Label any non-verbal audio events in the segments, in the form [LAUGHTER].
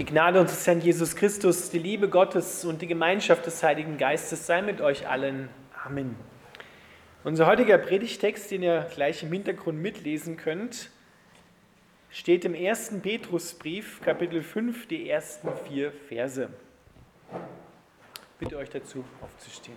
Die Gnade unseres Herrn Jesus Christus, die Liebe Gottes und die Gemeinschaft des Heiligen Geistes sei mit euch allen. Amen. Unser heutiger Predigtext, den ihr gleich im Hintergrund mitlesen könnt, steht im ersten Petrusbrief, Kapitel 5, die ersten vier Verse. Bitte euch dazu aufzustehen.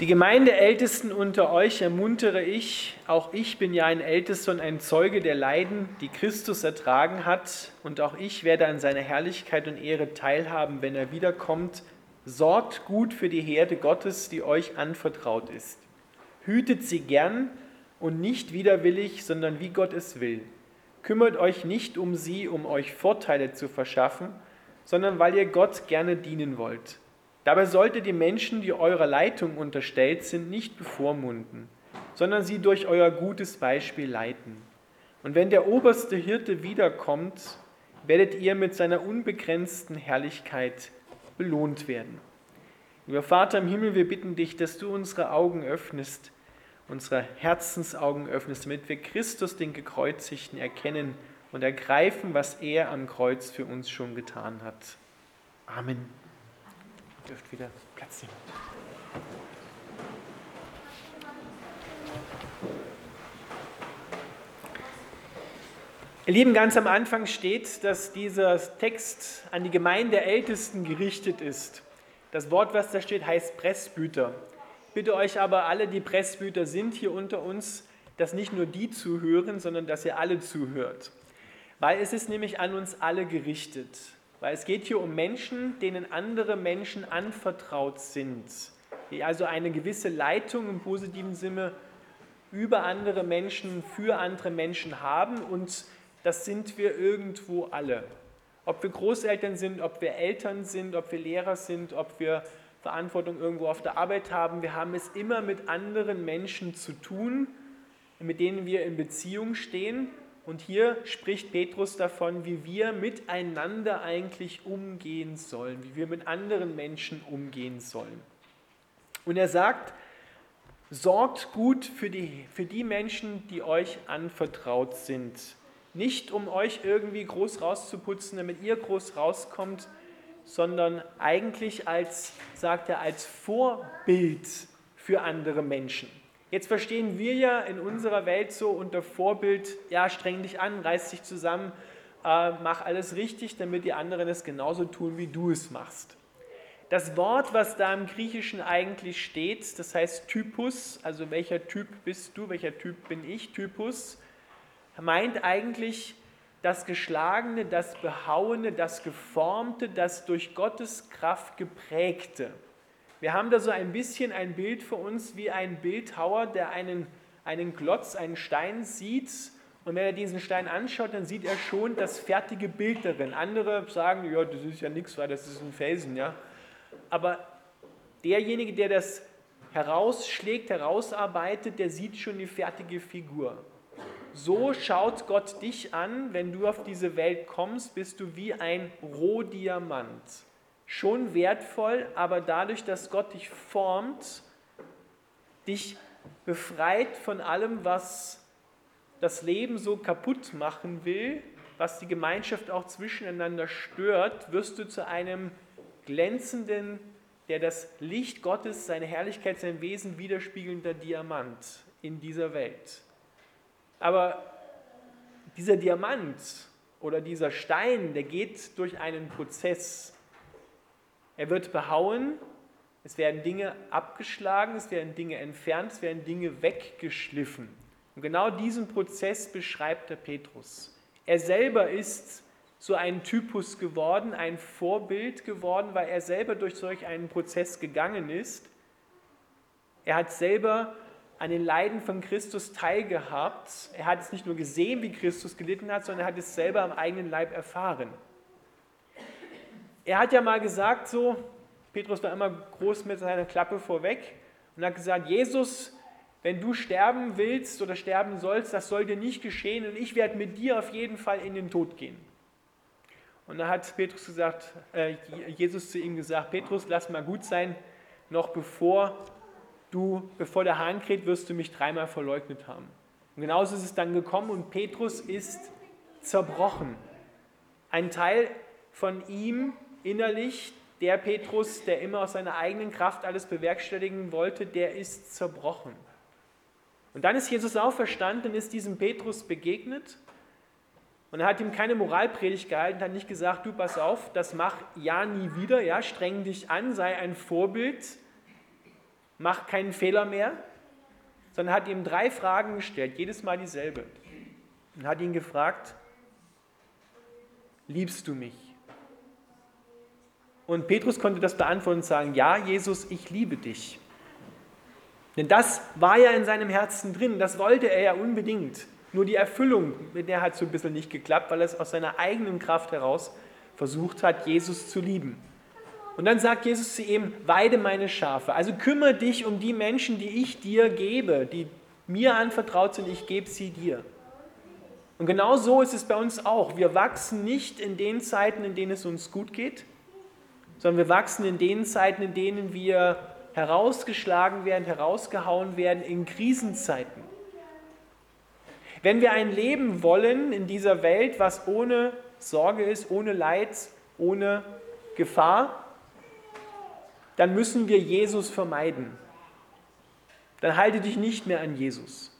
Die Gemeindeältesten unter euch ermuntere ich, auch ich bin ja ein Ältester und ein Zeuge der Leiden, die Christus ertragen hat, und auch ich werde an seiner Herrlichkeit und Ehre teilhaben, wenn er wiederkommt. Sorgt gut für die Herde Gottes, die euch anvertraut ist. Hütet sie gern und nicht widerwillig, sondern wie Gott es will. Kümmert euch nicht um sie, um euch Vorteile zu verschaffen, sondern weil ihr Gott gerne dienen wollt. Dabei solltet ihr Menschen, die eurer Leitung unterstellt sind, nicht bevormunden, sondern sie durch euer gutes Beispiel leiten. Und wenn der oberste Hirte wiederkommt, werdet ihr mit seiner unbegrenzten Herrlichkeit belohnt werden. Lieber Vater im Himmel, wir bitten dich, dass du unsere Augen öffnest, unsere Herzensaugen öffnest, damit wir Christus, den Gekreuzigten, erkennen und ergreifen, was er am Kreuz für uns schon getan hat. Amen dürft wieder Platz nehmen. Ihr Lieben, ganz am Anfang steht, dass dieser Text an die Gemeinde der Ältesten gerichtet ist. Das Wort, was da steht, heißt Pressbüter. Ich bitte euch aber, alle, die Pressbüter sind hier unter uns, dass nicht nur die zuhören, sondern dass ihr alle zuhört. Weil es ist nämlich an uns alle gerichtet. Weil es geht hier um Menschen, denen andere Menschen anvertraut sind, die also eine gewisse Leitung im positiven Sinne über andere Menschen, für andere Menschen haben. Und das sind wir irgendwo alle. Ob wir Großeltern sind, ob wir Eltern sind, ob wir Lehrer sind, ob wir Verantwortung irgendwo auf der Arbeit haben, wir haben es immer mit anderen Menschen zu tun, mit denen wir in Beziehung stehen und hier spricht Petrus davon, wie wir miteinander eigentlich umgehen sollen, wie wir mit anderen Menschen umgehen sollen. Und er sagt, sorgt gut für die, für die Menschen, die euch anvertraut sind. Nicht um euch irgendwie groß rauszuputzen, damit ihr groß rauskommt, sondern eigentlich als, sagt er, als Vorbild für andere Menschen. Jetzt verstehen wir ja in unserer Welt so unter Vorbild, ja, streng dich an, reiß dich zusammen, äh, mach alles richtig, damit die anderen es genauso tun, wie du es machst. Das Wort, was da im Griechischen eigentlich steht, das heißt Typus, also welcher Typ bist du, welcher Typ bin ich, Typus, meint eigentlich das Geschlagene, das Behauene, das Geformte, das durch Gottes Kraft geprägte. Wir haben da so ein bisschen ein Bild für uns wie ein Bildhauer, der einen, einen Klotz, einen Stein sieht und wenn er diesen Stein anschaut, dann sieht er schon das fertige Bild darin. Andere sagen, ja, das ist ja nichts, weil das ist ein Felsen, ja. Aber derjenige, der das herausschlägt, herausarbeitet, der sieht schon die fertige Figur. So schaut Gott dich an, wenn du auf diese Welt kommst, bist du wie ein Rohdiamant schon wertvoll, aber dadurch, dass Gott dich formt, dich befreit von allem, was das Leben so kaputt machen will, was die Gemeinschaft auch zwischeneinander stört, wirst du zu einem glänzenden, der das Licht Gottes, seine Herrlichkeit, sein Wesen widerspiegelnder Diamant in dieser Welt. Aber dieser Diamant oder dieser Stein, der geht durch einen Prozess. Er wird behauen, es werden Dinge abgeschlagen, es werden Dinge entfernt, es werden Dinge weggeschliffen. Und genau diesen Prozess beschreibt der Petrus. Er selber ist so ein Typus geworden, ein Vorbild geworden, weil er selber durch solch einen Prozess gegangen ist. Er hat selber an den Leiden von Christus teilgehabt. Er hat es nicht nur gesehen, wie Christus gelitten hat, sondern er hat es selber am eigenen Leib erfahren. Er hat ja mal gesagt, so, Petrus war immer groß mit seiner Klappe vorweg und hat gesagt, Jesus, wenn du sterben willst oder sterben sollst, das soll dir nicht geschehen und ich werde mit dir auf jeden Fall in den Tod gehen. Und da hat Petrus gesagt, äh, Jesus zu ihm gesagt, Petrus, lass mal gut sein, noch bevor du, bevor der Hahn kräht, wirst du mich dreimal verleugnet haben. Und genauso ist es dann gekommen und Petrus ist zerbrochen. Ein Teil von ihm innerlich, der Petrus, der immer aus seiner eigenen Kraft alles bewerkstelligen wollte, der ist zerbrochen. Und dann ist Jesus auferstanden und ist diesem Petrus begegnet. Und er hat ihm keine Moralpredigt gehalten, hat nicht gesagt, du pass auf, das mach ja nie wieder, ja, streng dich an, sei ein Vorbild, mach keinen Fehler mehr, sondern hat ihm drei Fragen gestellt, jedes Mal dieselbe. Und hat ihn gefragt, liebst du mich? Und Petrus konnte das beantworten und sagen, ja, Jesus, ich liebe dich. Denn das war ja in seinem Herzen drin, das wollte er ja unbedingt. Nur die Erfüllung, mit der hat so ein bisschen nicht geklappt, weil er es aus seiner eigenen Kraft heraus versucht hat, Jesus zu lieben. Und dann sagt Jesus zu ihm, weide meine Schafe. Also kümmere dich um die Menschen, die ich dir gebe, die mir anvertraut sind, ich gebe sie dir. Und genau so ist es bei uns auch. Wir wachsen nicht in den Zeiten, in denen es uns gut geht, sondern wir wachsen in den Zeiten, in denen wir herausgeschlagen werden, herausgehauen werden, in Krisenzeiten. Wenn wir ein Leben wollen in dieser Welt, was ohne Sorge ist, ohne Leid, ohne Gefahr, dann müssen wir Jesus vermeiden. Dann halte dich nicht mehr an Jesus.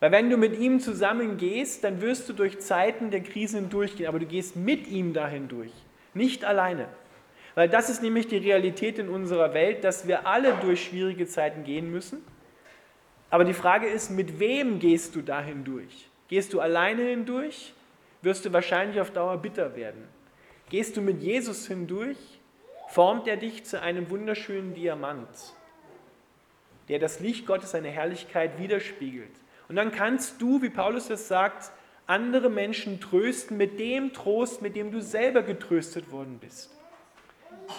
Weil wenn du mit ihm zusammen gehst, dann wirst du durch Zeiten der Krise hindurchgehen, aber du gehst mit ihm dahin durch, nicht alleine. Weil das ist nämlich die Realität in unserer Welt, dass wir alle durch schwierige Zeiten gehen müssen. Aber die Frage ist, mit wem gehst du da hindurch? Gehst du alleine hindurch? Wirst du wahrscheinlich auf Dauer bitter werden. Gehst du mit Jesus hindurch? Formt er dich zu einem wunderschönen Diamant, der das Licht Gottes, seine Herrlichkeit widerspiegelt. Und dann kannst du, wie Paulus es sagt, andere Menschen trösten mit dem Trost, mit dem du selber getröstet worden bist.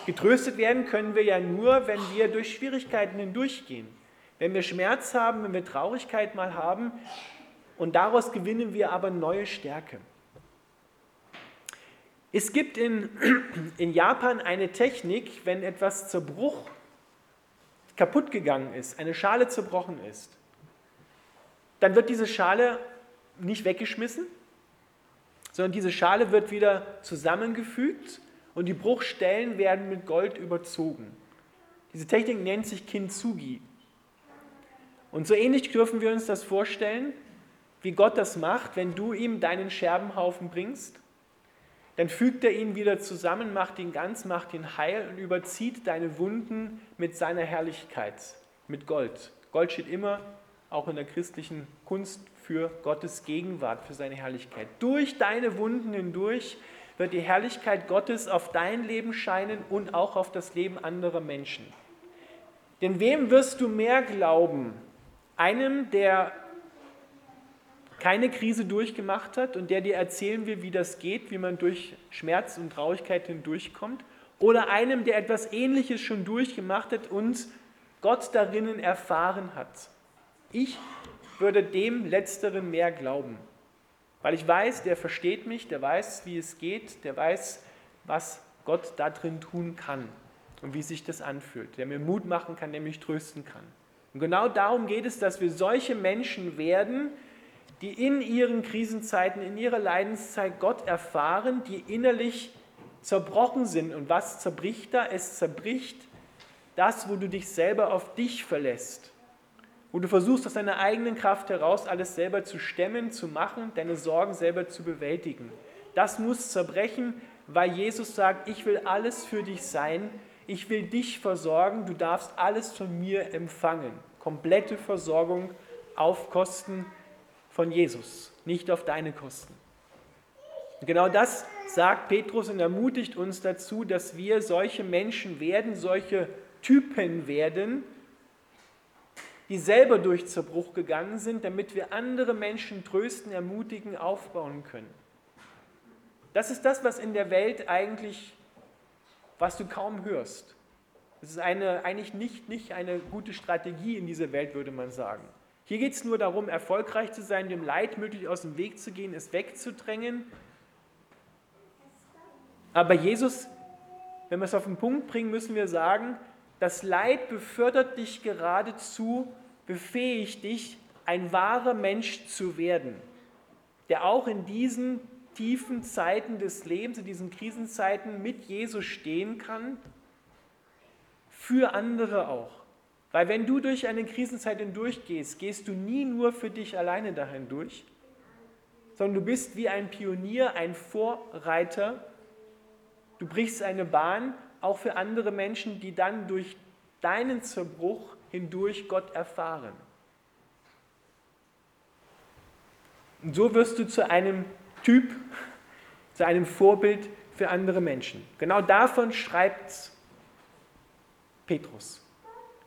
Getröstet werden können wir ja nur, wenn wir durch Schwierigkeiten hindurchgehen. Wenn wir Schmerz haben, wenn wir Traurigkeit mal haben und daraus gewinnen wir aber neue Stärke. Es gibt in, [CLEARS THROAT] in Japan eine Technik, wenn etwas zur Bruch kaputt gegangen ist, eine Schale zerbrochen ist, dann wird diese Schale nicht weggeschmissen, sondern diese Schale wird wieder zusammengefügt und die Bruchstellen werden mit Gold überzogen. Diese Technik nennt sich Kintsugi. Und so ähnlich dürfen wir uns das vorstellen, wie Gott das macht, wenn du ihm deinen Scherbenhaufen bringst. Dann fügt er ihn wieder zusammen, macht ihn ganz, macht ihn heil und überzieht deine Wunden mit seiner Herrlichkeit, mit Gold. Gold steht immer, auch in der christlichen Kunst, für Gottes Gegenwart, für seine Herrlichkeit. Durch deine Wunden hindurch wird die Herrlichkeit Gottes auf dein Leben scheinen und auch auf das Leben anderer Menschen. Denn wem wirst du mehr glauben? Einem, der keine Krise durchgemacht hat und der dir erzählen will, wie das geht, wie man durch Schmerz und Traurigkeit hindurchkommt? Oder einem, der etwas Ähnliches schon durchgemacht hat und Gott darinnen erfahren hat? Ich würde dem Letzteren mehr glauben. Weil ich weiß, der versteht mich, der weiß, wie es geht, der weiß, was Gott da drin tun kann und wie sich das anfühlt, der mir Mut machen kann, der mich trösten kann. Und genau darum geht es, dass wir solche Menschen werden, die in ihren Krisenzeiten, in ihrer Leidenszeit Gott erfahren, die innerlich zerbrochen sind. Und was zerbricht da? Es zerbricht das, wo du dich selber auf dich verlässt wo du versuchst, aus deiner eigenen Kraft heraus alles selber zu stemmen, zu machen, deine Sorgen selber zu bewältigen. Das muss zerbrechen, weil Jesus sagt, ich will alles für dich sein, ich will dich versorgen, du darfst alles von mir empfangen. Komplette Versorgung auf Kosten von Jesus, nicht auf deine Kosten. Und genau das sagt Petrus und ermutigt uns dazu, dass wir solche Menschen werden, solche Typen werden, die selber durch Zerbruch gegangen sind, damit wir andere Menschen trösten, ermutigen, aufbauen können. Das ist das, was in der Welt eigentlich, was du kaum hörst. Es ist eine, eigentlich nicht, nicht eine gute Strategie in dieser Welt, würde man sagen. Hier geht es nur darum, erfolgreich zu sein, dem Leid möglich aus dem Weg zu gehen, es wegzudrängen. Aber Jesus, wenn wir es auf den Punkt bringen, müssen wir sagen, das Leid befördert dich geradezu, befähigt dich, ein wahrer Mensch zu werden, der auch in diesen tiefen Zeiten des Lebens, in diesen Krisenzeiten mit Jesus stehen kann, für andere auch. Weil wenn du durch eine Krisenzeit hindurchgehst, gehst du nie nur für dich alleine dahin durch, sondern du bist wie ein Pionier, ein Vorreiter. Du brichst eine Bahn auch für andere Menschen, die dann durch deinen Zerbruch hindurch Gott erfahren. Und so wirst du zu einem Typ, zu einem Vorbild für andere Menschen. Genau davon schreibt Petrus.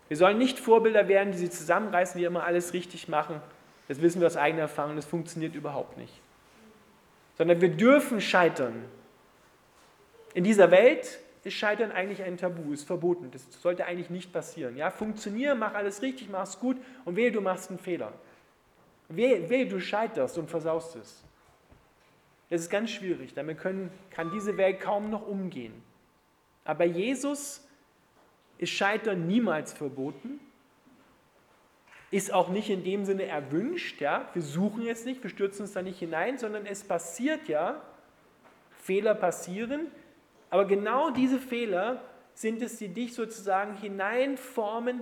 Wir sollen nicht Vorbilder werden, die sie zusammenreißen, die immer alles richtig machen. Das wissen wir aus eigener Erfahrung, das funktioniert überhaupt nicht. Sondern wir dürfen scheitern. In dieser Welt ist Scheitern eigentlich ein Tabu, ist verboten. Das sollte eigentlich nicht passieren. Ja, funktionier, mach alles richtig, mach es gut und wehe, du machst einen Fehler. Wehe, wehe, du scheiterst und versaust es. Das ist ganz schwierig. Damit können, kann diese Welt kaum noch umgehen. Aber Jesus ist Scheitern niemals verboten, ist auch nicht in dem Sinne erwünscht. Ja? Wir suchen jetzt nicht, wir stürzen uns da nicht hinein, sondern es passiert ja, Fehler passieren, aber genau diese Fehler sind es, die dich sozusagen hineinformen,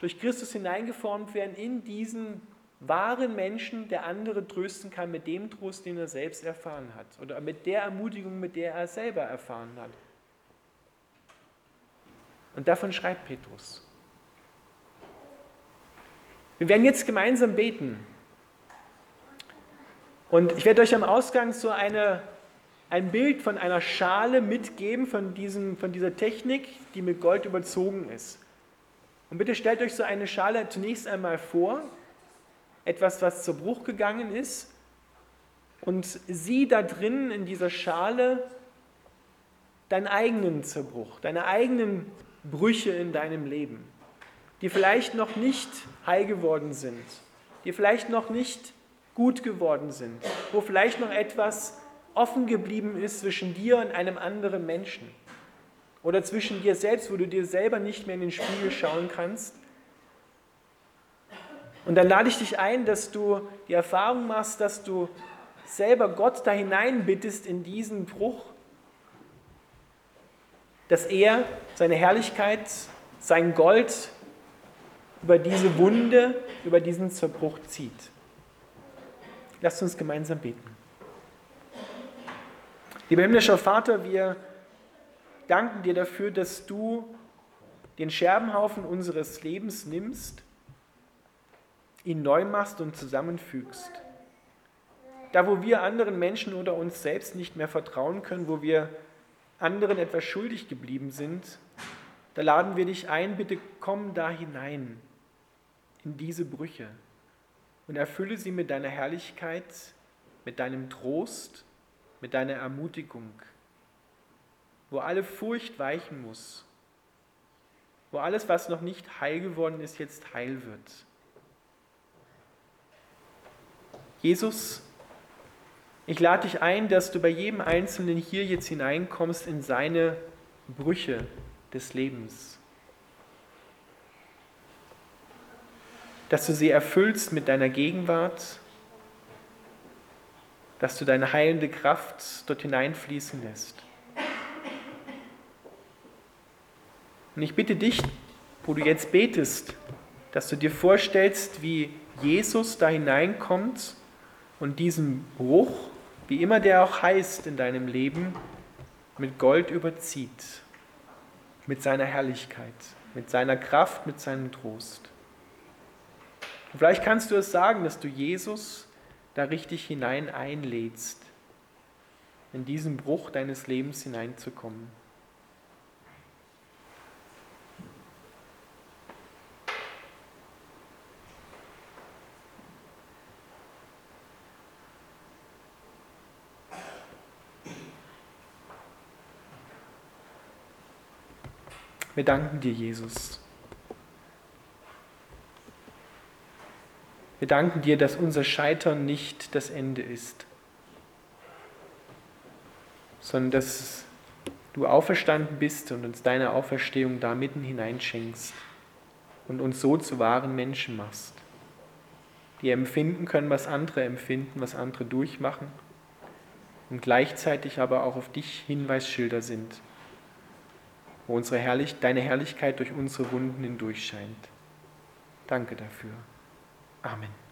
durch Christus hineingeformt werden in diesen wahren Menschen, der andere trösten kann mit dem Trost, den er selbst erfahren hat oder mit der Ermutigung, mit der er selber erfahren hat. Und davon schreibt Petrus. Wir werden jetzt gemeinsam beten. Und ich werde euch am Ausgang so eine, ein Bild von einer Schale mitgeben, von, diesem, von dieser Technik, die mit Gold überzogen ist. Und bitte stellt euch so eine Schale zunächst einmal vor, etwas, was zu Bruch gegangen ist, und sieh da drin in dieser Schale deinen eigenen Zerbruch, deine eigenen Brüche in deinem Leben, die vielleicht noch nicht heil geworden sind, die vielleicht noch nicht gut geworden sind, wo vielleicht noch etwas offen geblieben ist zwischen dir und einem anderen Menschen oder zwischen dir selbst, wo du dir selber nicht mehr in den Spiegel schauen kannst. Und dann lade ich dich ein, dass du die Erfahrung machst, dass du selber Gott da hineinbittest in diesen Bruch dass er seine Herrlichkeit, sein Gold über diese Wunde, über diesen Zerbruch zieht. Lasst uns gemeinsam beten. Lieber himmlischer Vater, wir danken dir dafür, dass du den Scherbenhaufen unseres Lebens nimmst, ihn neu machst und zusammenfügst. Da, wo wir anderen Menschen oder uns selbst nicht mehr vertrauen können, wo wir anderen etwas schuldig geblieben sind, da laden wir dich ein, bitte komm da hinein in diese Brüche und erfülle sie mit deiner Herrlichkeit, mit deinem Trost, mit deiner Ermutigung, wo alle Furcht weichen muss, wo alles, was noch nicht heil geworden ist, jetzt heil wird. Jesus, ich lade dich ein, dass du bei jedem Einzelnen hier jetzt hineinkommst in seine Brüche des Lebens. Dass du sie erfüllst mit deiner Gegenwart, dass du deine heilende Kraft dort hineinfließen lässt. Und ich bitte dich, wo du jetzt betest, dass du dir vorstellst, wie Jesus da hineinkommt und diesen Bruch wie immer der auch heißt in deinem Leben, mit Gold überzieht, mit seiner Herrlichkeit, mit seiner Kraft, mit seinem Trost. Und vielleicht kannst du es sagen, dass du Jesus da richtig hinein einlädst, in diesen Bruch deines Lebens hineinzukommen. Wir danken dir, Jesus. Wir danken dir, dass unser Scheitern nicht das Ende ist, sondern dass du auferstanden bist und uns deine Auferstehung da mitten hineinschenkst und uns so zu wahren Menschen machst. die empfinden können, was andere empfinden, was andere durchmachen und gleichzeitig aber auch auf dich Hinweisschilder sind, wo unsere Herrlich deine Herrlichkeit durch unsere Wunden hindurch scheint. Danke dafür. Amen.